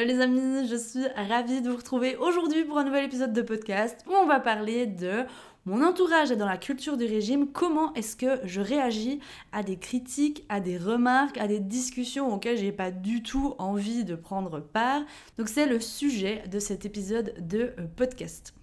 Hello les amis, je suis ravie de vous retrouver aujourd'hui pour un nouvel épisode de podcast où on va parler de mon entourage est dans la culture du régime, comment est-ce que je réagis à des critiques, à des remarques, à des discussions auxquelles j'ai pas du tout envie de prendre part. Donc c'est le sujet de cet épisode de euh, podcast.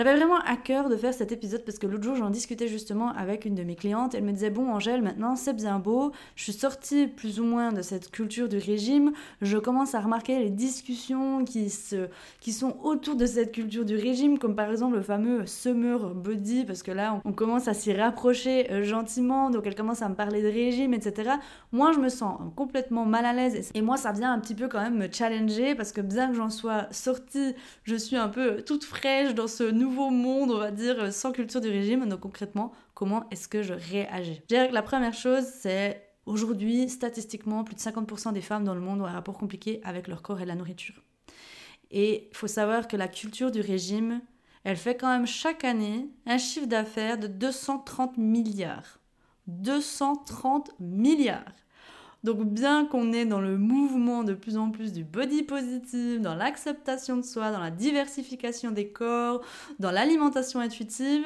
J'avais vraiment à cœur de faire cet épisode parce que l'autre jour j'en discutais justement avec une de mes clientes. Elle me disait bon Angèle maintenant c'est bien beau, je suis sortie plus ou moins de cette culture du régime, je commence à remarquer les discussions qui, se, qui sont autour de cette culture du régime comme par exemple le fameux summer body parce que là on, commence à s'y rapprocher euh, gentiment donc elle commence à me parler de régime etc. Moi je me sens complètement mal à l'aise et moi ça vient un petit peu quand même me challenger parce que bien que j'en sois sortie, je suis un peu toute fraîche dans ce nouveau monde, on va dire, sans culture du régime. Donc concrètement, comment est-ce que je réagis? Je dirais que la première chose, c'est aujourd'hui, statistiquement, plus de 50% des femmes dans le monde ont un rapport compliqué avec leur corps et la nourriture. Et il faut savoir que la culture du régime, elle fait quand même chaque année un chiffre d'affaires de 230 milliards. 230 milliards. Donc bien qu'on est dans le mouvement de plus en plus du body positive, dans l'acceptation de soi, dans la diversification des corps, dans l'alimentation intuitive,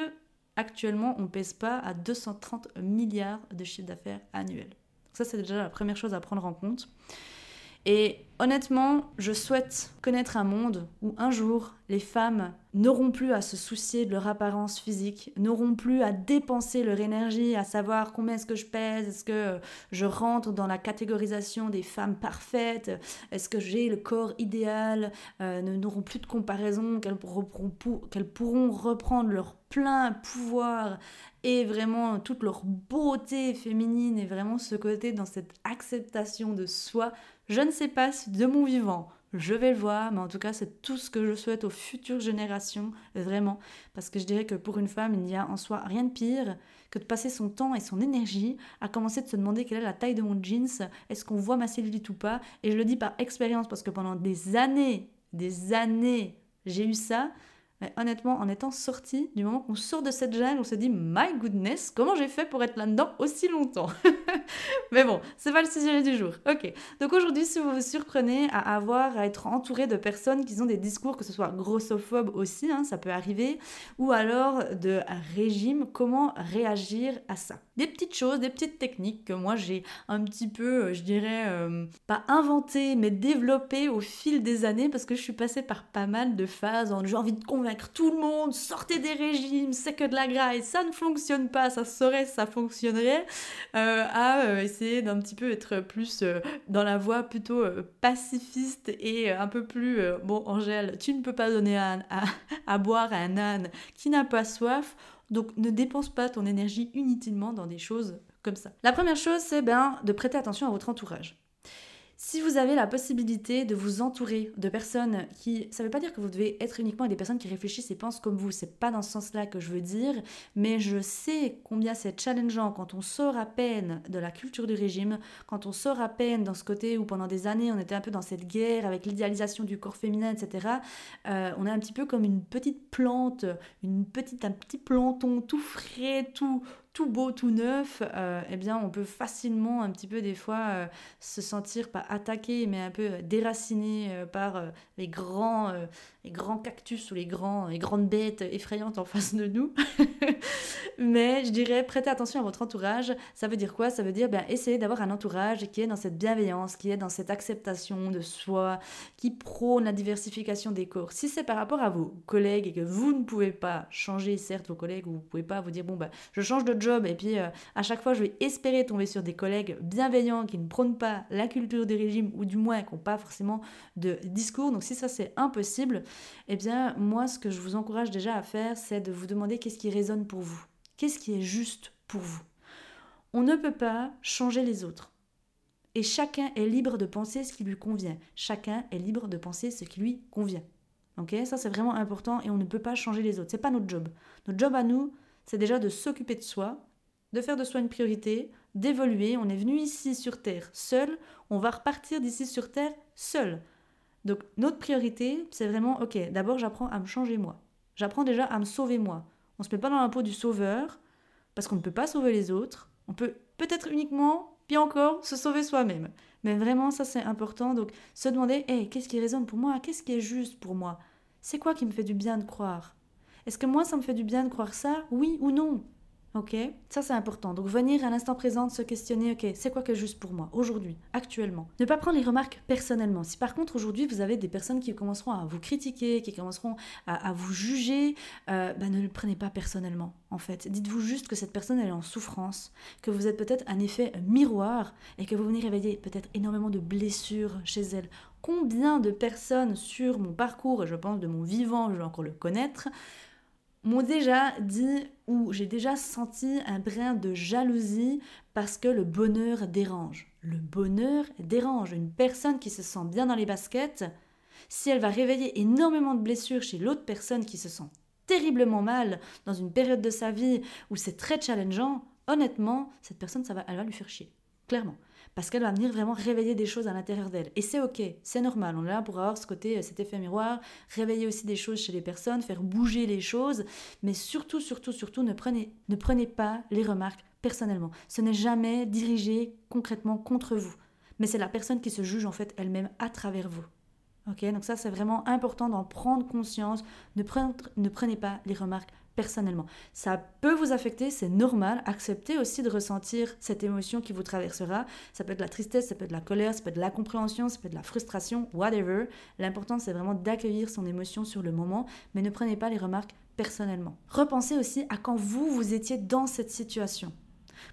actuellement on pèse pas à 230 milliards de chiffre d'affaires annuel. Ça c'est déjà la première chose à prendre en compte. Et honnêtement, je souhaite connaître un monde où un jour, les femmes n'auront plus à se soucier de leur apparence physique, n'auront plus à dépenser leur énergie à savoir combien est-ce que je pèse, est-ce que je rentre dans la catégorisation des femmes parfaites, est-ce que j'ai le corps idéal, euh, n'auront plus de comparaison, qu'elles pourront reprendre leur plein pouvoir et vraiment toute leur beauté féminine et vraiment ce côté dans cette acceptation de soi je ne sais pas de mon vivant, je vais le voir, mais en tout cas, c'est tout ce que je souhaite aux futures générations, vraiment. Parce que je dirais que pour une femme, il n'y a en soi rien de pire que de passer son temps et son énergie à commencer de se demander quelle est la taille de mon jeans, est-ce qu'on voit ma cellulite ou pas? Et je le dis par expérience parce que pendant des années, des années, j'ai eu ça. Honnêtement, en étant sorti, du moment qu'on sort de cette gêne, on se dit My goodness, comment j'ai fait pour être là-dedans aussi longtemps Mais bon, c'est pas le sujet du jour. Ok. Donc aujourd'hui, si vous vous surprenez à avoir à être entouré de personnes qui ont des discours, que ce soit grossophobes aussi, hein, ça peut arriver, ou alors de régime, comment réagir à ça? Des petites choses, des petites techniques que moi j'ai un petit peu, euh, je dirais, euh, pas inventées, mais développées au fil des années parce que je suis passée par pas mal de phases en j'ai envie de convaincre tout le monde, sortez des régimes, c'est que de la graisse, ça ne fonctionne pas, ça serait, ça fonctionnerait, euh, à euh, essayer d'un petit peu être plus euh, dans la voie plutôt pacifiste et un peu plus, bon Angèle, tu ne peux pas donner à, à boire à un âne qui n'a pas soif, donc ne dépense pas ton énergie inutilement dans des choses comme ça. La première chose, c'est ben, de prêter attention à votre entourage. Si vous avez la possibilité de vous entourer de personnes qui, ça ne veut pas dire que vous devez être uniquement des personnes qui réfléchissent et pensent comme vous, c'est pas dans ce sens-là que je veux dire, mais je sais combien c'est challengeant quand on sort à peine de la culture du régime, quand on sort à peine dans ce côté où pendant des années on était un peu dans cette guerre avec l'idéalisation du corps féminin, etc. Euh, on est un petit peu comme une petite plante, une petite, un petit planton tout frais, tout, tout beau, tout neuf, euh, eh bien, on peut facilement un petit peu des fois euh, se sentir pas attaqué, mais un peu déraciné euh, par les grands, les grands cactus ou les, grands, les grandes bêtes effrayantes en face de nous. mais je dirais, prêtez attention à votre entourage. Ça veut dire quoi? Ça veut dire, ben, essayez d'avoir un entourage qui est dans cette bienveillance, qui est dans cette acceptation de soi, qui prône la diversification des corps. Si c'est par rapport à vos collègues et que vous ne pouvez pas changer, certes, vos collègues, ou vous pouvez pas vous dire, bon, ben, je change de job et puis euh, à chaque fois je vais espérer tomber sur des collègues bienveillants qui ne prônent pas la culture du régime ou du moins qui n'ont pas forcément de discours. Donc si ça c'est impossible, eh bien moi ce que je vous encourage déjà à faire c'est de vous demander qu'est-ce qui résonne pour vous. Qu'est-ce qui est juste pour vous? On ne peut pas changer les autres. Et chacun est libre de penser ce qui lui convient. Chacun est libre de penser ce qui lui convient. Ok, ça c'est vraiment important et on ne peut pas changer les autres. C'est pas notre job. Notre job à nous, c'est déjà de s'occuper de soi, de faire de soi une priorité, d'évoluer. On est venu ici sur Terre seul, on va repartir d'ici sur Terre seul. Donc notre priorité, c'est vraiment, ok, d'abord j'apprends à me changer moi. J'apprends déjà à me sauver moi. On se met pas dans la peau du sauveur, parce qu'on ne peut pas sauver les autres. On peut peut-être uniquement, puis encore, se sauver soi-même. Mais vraiment, ça c'est important. Donc se demander, hey, qu'est-ce qui résonne pour moi? Qu'est-ce qui est juste pour moi? C'est quoi qui me fait du bien de croire? Est-ce que moi, ça me fait du bien de croire ça? Oui ou non? Ok, ça c'est important. Donc venir à l'instant présent, se questionner, ok, c'est quoi que juste pour moi aujourd'hui, actuellement. Ne pas prendre les remarques personnellement. Si par contre aujourd'hui vous avez des personnes qui commenceront à vous critiquer, qui commenceront à, vous juger, euh, ben, ne le prenez pas personnellement en fait. Dites-vous juste que cette personne elle est en souffrance, que vous êtes peut-être un effet miroir et que vous venez réveiller peut-être énormément de blessures chez elle. Combien de personnes sur mon parcours, et je pense de mon vivant, je vais encore le connaître, m'ont déjà dit ou j'ai déjà senti un brin de jalousie parce que le bonheur dérange. Le bonheur dérange. Une personne qui se sent bien dans les baskets, si elle va réveiller énormément de blessures chez l'autre personne qui se sent terriblement mal dans une période de sa vie où c'est très challengeant, honnêtement, cette personne, ça va, elle va lui faire chier. Clairement parce qu'elle va venir vraiment réveiller des choses à l'intérieur d'elle. Et c'est ok, c'est normal, on est là pour avoir ce côté, euh, cet effet miroir, réveiller aussi des choses chez les personnes, faire bouger les choses, mais surtout, surtout, surtout, ne prenez, ne prenez pas les remarques personnellement. Ce n'est jamais dirigé concrètement contre vous, mais c'est la personne qui se juge en fait elle-même à travers vous. Ok, donc ça c'est vraiment important d'en prendre conscience. Ne, ne prenez pas les remarques personnellement. Ça peut vous affecter, c'est normal. Acceptez aussi de ressentir cette émotion qui vous traversera. Ça peut être de la tristesse, ça peut être de la colère, ça peut être de la compréhension, ça peut être de la frustration, whatever. L'important, c'est vraiment d'accueillir son émotion sur le moment, mais ne prenez pas les remarques personnellement. Repensez aussi à quand vous, vous étiez dans cette situation.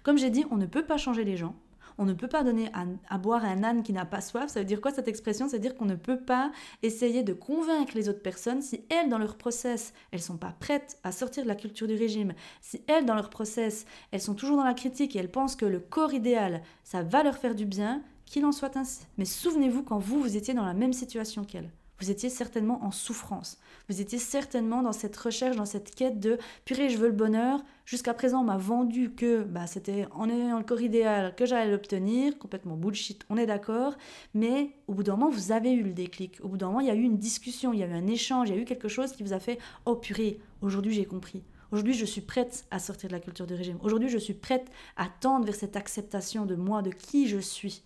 Comme j'ai dit, on ne peut pas changer les gens. On ne peut pas donner à, boire à un âne qui n'a pas soif. Ça veut dire quoi cette expression? Ça veut dire qu'on ne peut pas essayer de convaincre les autres personnes si elles, dans leur process, elles sont pas prêtes à sortir de la culture du régime, si elles, dans leur process, elles sont toujours dans la critique et elles pensent que le corps idéal, ça va leur faire du bien, qu'il en soit ainsi. Mais souvenez-vous quand vous, vous étiez dans la même situation qu'elles. Vous étiez certainement en souffrance. Vous étiez certainement dans cette recherche, dans cette quête de purée, je veux le bonheur. Jusqu'à présent, on m'a vendu que bah, c'était en ayant le corps idéal que j'allais l'obtenir. Complètement bullshit, on est d'accord. Mais au bout d'un moment, vous avez eu le déclic. Au bout d'un moment, il y a eu une discussion, il y a eu un échange, il y a eu quelque chose qui vous a fait Oh purée, aujourd'hui j'ai compris. Aujourd'hui, je suis prête à sortir de la culture du régime. Aujourd'hui, je suis prête à tendre vers cette acceptation de moi, de qui je suis.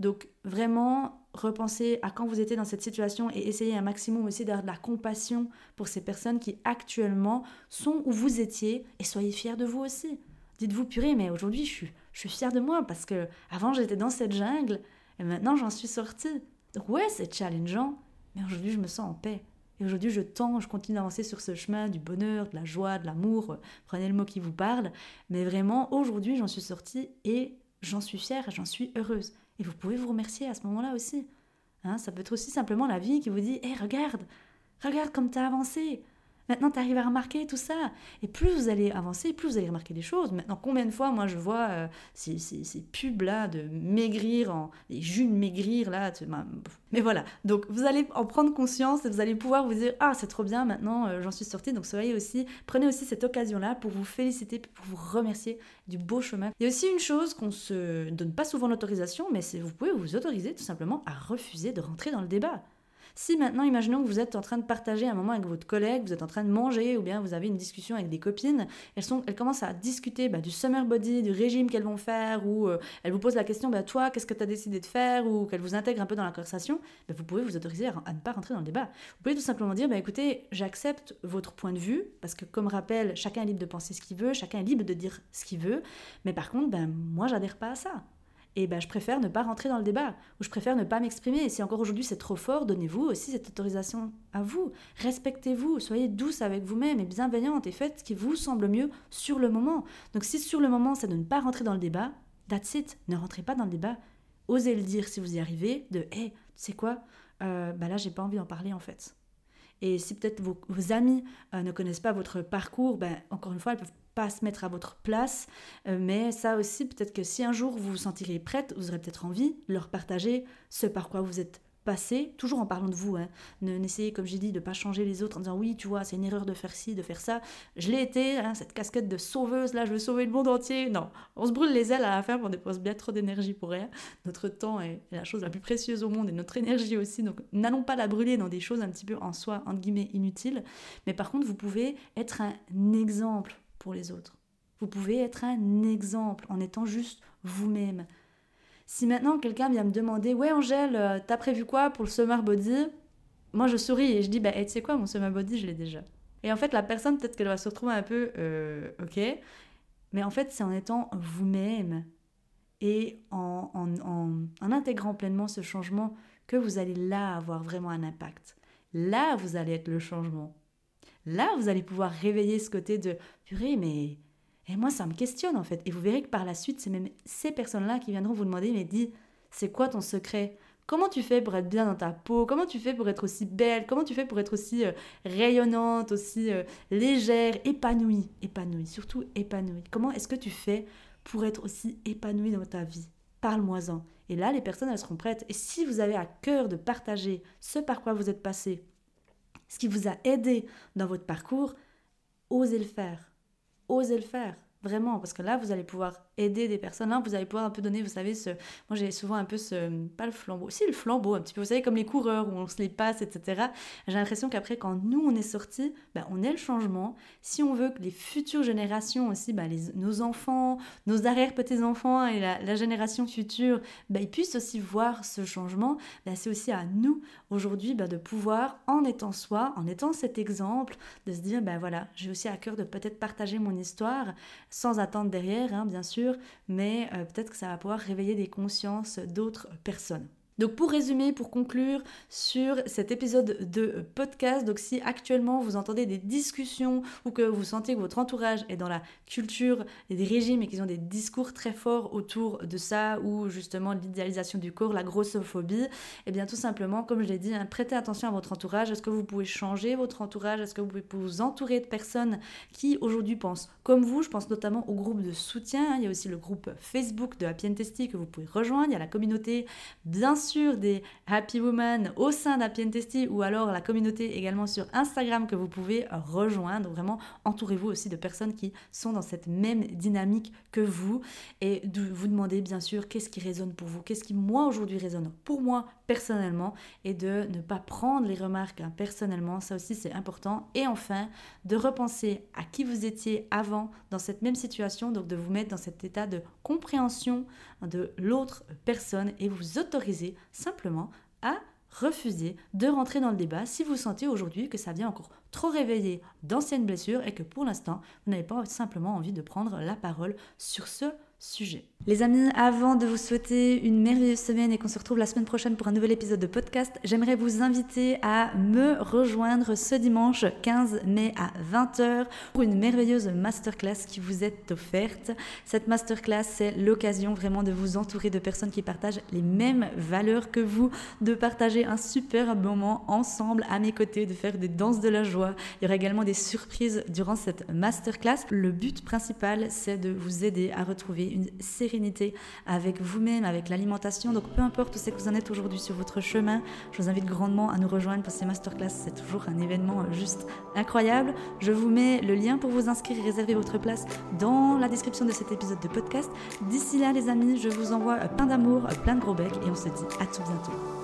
Donc vraiment, repensez à quand vous étiez dans cette situation et essayez un maximum aussi d'avoir de la compassion pour ces personnes qui actuellement sont où vous étiez et soyez fiers de vous aussi. Dites-vous, purée, mais aujourd'hui, je suis, je suis fière de moi parce que avant j'étais dans cette jungle et maintenant j'en suis sortie. Donc ouais, c'est challengeant, mais aujourd'hui, je me sens en paix. Et aujourd'hui, je tends, je continue d'avancer sur ce chemin du bonheur, de la joie, de l'amour, prenez le mot qui vous parle. Mais vraiment, aujourd'hui, j'en suis sortie et j'en suis fière, j'en suis heureuse. Et vous pouvez vous remercier à ce moment-là aussi. Hein, ça peut être aussi simplement la vie qui vous dit Hé, regarde, regarde comme tu as avancé. Maintenant, tu arrives à remarquer tout ça. Et plus vous allez avancer, plus vous allez remarquer des choses. Maintenant, combien de fois, moi, je vois euh, ces, pubs-là de maigrir, en, les jus maigrir, là. Mais voilà. Donc, vous allez en prendre conscience et vous allez pouvoir vous dire Ah, c'est trop bien, maintenant, euh, j'en suis sortie. Donc, soyez aussi, prenez aussi cette occasion-là pour vous féliciter, pour vous remercier du beau chemin. Il y a aussi une chose qu'on se donne pas souvent l'autorisation, mais c'est vous pouvez vous autoriser tout simplement à refuser de rentrer dans le débat. Si maintenant, imaginons que vous êtes en train de partager un moment avec votre collègue, vous êtes en train de manger, ou bien vous avez une discussion avec des copines, elles, sont, elles commencent à discuter bah, du summer body, du régime qu'elles vont faire, ou euh, elles vous posent la question, bah, toi, qu'est-ce que tu as décidé de faire, ou qu'elles vous intègrent un peu dans la conversation, bah, vous pouvez vous autoriser à, ne pas rentrer dans le débat. Vous pouvez tout simplement dire, bah, écoutez, j'accepte votre point de vue, parce que comme rappel, chacun est libre de penser ce qu'il veut, chacun est libre de dire ce qu'il veut, mais par contre, ben, moi, j'adhère pas à ça et ben, je préfère ne pas rentrer dans le débat, ou je préfère ne pas m'exprimer. Et si encore aujourd'hui c'est trop fort, donnez-vous aussi cette autorisation à vous. Respectez-vous, soyez douce avec vous-même et bienveillante et faites ce qui vous semble mieux sur le moment. Donc si sur le moment c'est de ne pas rentrer dans le débat, that's it, ne rentrez pas dans le débat. Osez le dire si vous y arrivez, de hé, hey, tu sais quoi, euh, bah là j'ai pas envie d'en parler en fait. Et si peut-être vos, amis euh, ne connaissent pas votre parcours, ben, encore une fois, elles peuvent pas se mettre à votre place. Euh, mais ça aussi, peut-être que si un jour vous vous sentirez prête, vous aurez peut-être envie de leur partager ce par quoi vous êtes passé, toujours en parlant de vous. Hein. N'essayez, comme j'ai dit, de ne pas changer les autres en disant oui, tu vois, c'est une erreur de faire ci, de faire ça. Je l'ai été, hein, cette casquette de sauveuse, là, je veux sauver le monde entier. Non, on se brûle les ailes à la fin, on dépense bien trop d'énergie pour rien. Notre temps est la chose la plus précieuse au monde et notre énergie aussi. Donc, n'allons pas la brûler dans des choses un petit peu en soi, entre guillemets, inutiles. Mais par contre, vous pouvez être un exemple les autres. Vous pouvez être un exemple en étant juste vous-même. Si maintenant quelqu'un vient me demander Ouais, Angèle, euh, t'as prévu quoi pour le summer body? Moi je souris et je dis Bah, tu sais quoi, mon summer body, je l'ai déjà. Et en fait, la personne, peut-être qu'elle va se retrouver un peu euh, Ok. Mais en fait, c'est en étant vous-même et en, en intégrant pleinement ce changement que vous allez là avoir vraiment un impact. Là, vous allez être le changement. Là, vous allez pouvoir réveiller ce côté de purée, mais et moi, ça me questionne en fait. Et vous verrez que par la suite, c'est même ces personnes-là qui viendront vous demander, mais dis, c'est quoi ton secret? Comment tu fais pour être bien dans ta peau? Comment tu fais pour être aussi belle? Comment tu fais pour être aussi euh, rayonnante, aussi euh, légère, épanouie? Épanouie, surtout épanouie. Comment est-ce que tu fais pour être aussi épanouie dans ta vie? Parle-moi-en. Et là, les personnes, elles seront prêtes. Et si vous avez à cœur de partager ce par quoi vous êtes passé, ce qui vous a aidé dans votre parcours, osez le faire osez le faire. Vraiment, parce que là, vous allez pouvoir aider des personnes. Là, vous allez pouvoir un peu donner, vous savez, ce... moi j'ai souvent un peu ce... Pas le flambeau, si le flambeau un petit peu, vous savez, comme les coureurs où on se les passe, etc. J'ai l'impression qu'après, quand nous, on est sortis, ben, on est le changement. Si on veut que les futures générations aussi, ben, nos enfants, nos arrière-petits-enfants et la, génération future, ben, ils puissent aussi voir ce changement, c'est aussi à nous, aujourd'hui, de pouvoir, en étant soi, en étant cet exemple, de se dire, ben voilà, j'ai aussi à cœur de peut-être partager mon histoire sans attendre derrière, hein, bien sûr, mais euh, peut-être que ça va pouvoir réveiller des consciences d'autres personnes. Donc pour résumer, pour conclure sur cet épisode de podcast, donc si actuellement vous entendez des discussions ou que vous sentez que votre entourage est dans la culture des régimes et qu'ils ont des discours très forts autour de ça ou justement l'idéalisation du corps, la grossophobie, eh bien tout simplement, comme je l'ai dit, hein, prêtez attention à votre entourage. Est-ce que vous pouvez changer votre entourage? Est-ce que vous pouvez vous entourer de personnes qui aujourd'hui pensent comme vous? Je pense notamment au groupe de soutien. Il y a aussi le groupe Facebook de Happy Testy que vous pouvez rejoindre. Il y a la communauté bien des Happy Women au sein d'Happy Testy ou alors la communauté également sur Instagram que vous pouvez rejoindre. Vraiment, entourez-vous aussi de personnes qui sont dans cette même dynamique que vous et vous demander bien sûr qu'est-ce qui résonne pour vous, qu'est-ce qui moi aujourd'hui résonne pour moi personnellement et de ne pas prendre les remarques hein, personnellement, ça aussi c'est important. Et enfin, de repenser à qui vous étiez avant dans cette même situation, donc de vous mettre dans cet état de compréhension de l'autre personne et vous autoriser simplement à refuser de rentrer dans le débat si vous sentez aujourd'hui que ça vient encore trop réveiller d'anciennes blessures et que pour l'instant, vous n'avez pas simplement envie de prendre la parole sur ce sujet. Les amis, avant de vous souhaiter une merveilleuse semaine et qu'on se retrouve la semaine prochaine pour un nouvel épisode de podcast, j'aimerais vous inviter à me rejoindre ce dimanche 15 mai à 20h pour une merveilleuse masterclass qui vous est offerte. Cette masterclass, c'est l'occasion vraiment de vous entourer de personnes qui partagent les mêmes valeurs que vous, de partager un super moment ensemble à mes côtés, de faire des danses de la joie. Il y aura également des surprises durant cette masterclass. Le but principal, c'est de vous aider à retrouver une série avec vous-même, avec l'alimentation. Donc peu importe où c'est que vous en êtes aujourd'hui sur votre chemin, je vous invite grandement à nous rejoindre pour ces masterclass. C'est toujours un événement euh, juste incroyable. Je vous mets le lien pour vous inscrire et réserver votre place dans la description de cet épisode de podcast. D'ici là les amis, je vous envoie plein d'amour, plein de gros becs et on se dit à tout bientôt.